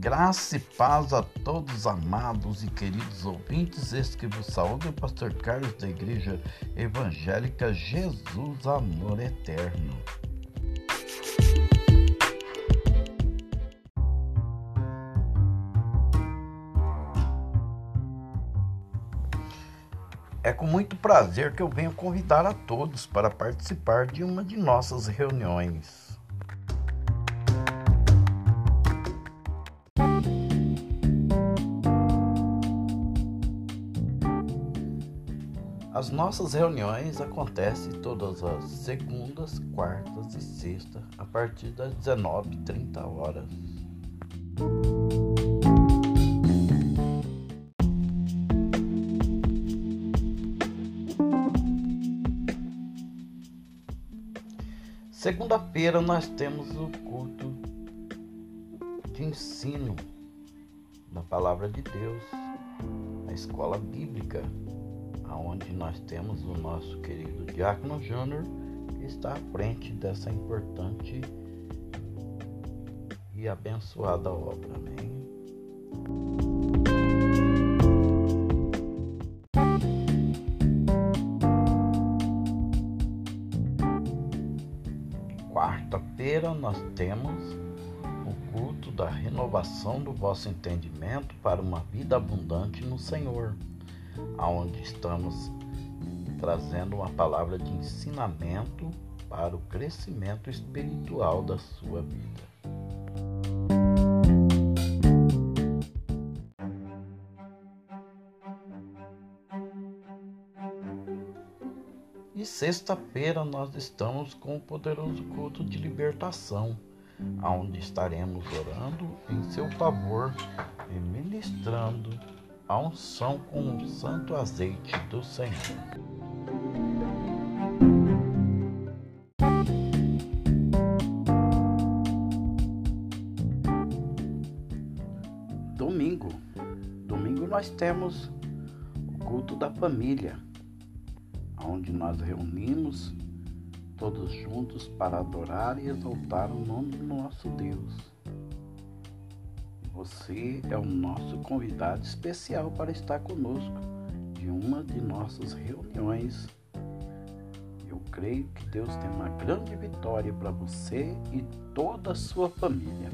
Graça e paz a todos amados e queridos ouvintes. Este que vos saúde é o pastor Carlos da Igreja Evangélica Jesus Amor Eterno. É com muito prazer que eu venho convidar a todos para participar de uma de nossas reuniões. As nossas reuniões acontecem todas as segundas, quartas e sextas, a partir das 19h30 horas. Segunda-feira nós temos o culto de ensino da palavra de Deus, a escola bíblica onde nós temos o nosso querido Diácono Júnior, que está à frente dessa importante e abençoada obra. Amém. Quarta-feira nós temos o culto da renovação do vosso entendimento para uma vida abundante no Senhor aonde estamos trazendo uma palavra de ensinamento para o crescimento espiritual da sua vida. E sexta-feira nós estamos com o poderoso culto de libertação, onde estaremos orando em seu favor e ministrando a unção com o santo azeite do Senhor. Domingo. Domingo nós temos o culto da família, onde nós reunimos todos juntos para adorar e exaltar o nome do nosso Deus. Você é o nosso convidado especial para estar conosco de uma de nossas reuniões. Eu creio que Deus tem uma grande vitória para você e toda a sua família.